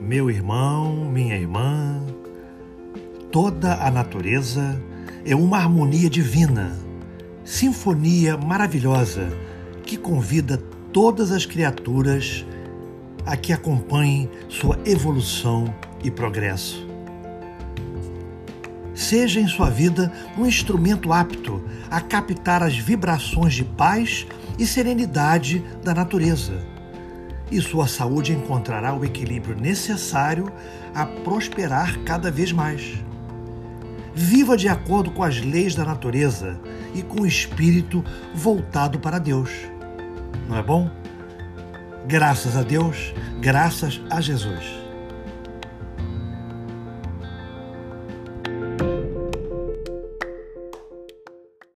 Meu irmão, minha irmã, toda a natureza é uma harmonia divina, sinfonia maravilhosa que convida todas as criaturas a que acompanhem sua evolução e progresso. Seja em sua vida um instrumento apto a captar as vibrações de paz e serenidade da natureza. E sua saúde encontrará o equilíbrio necessário a prosperar cada vez mais. Viva de acordo com as leis da natureza e com o espírito voltado para Deus. Não é bom? Graças a Deus, graças a Jesus.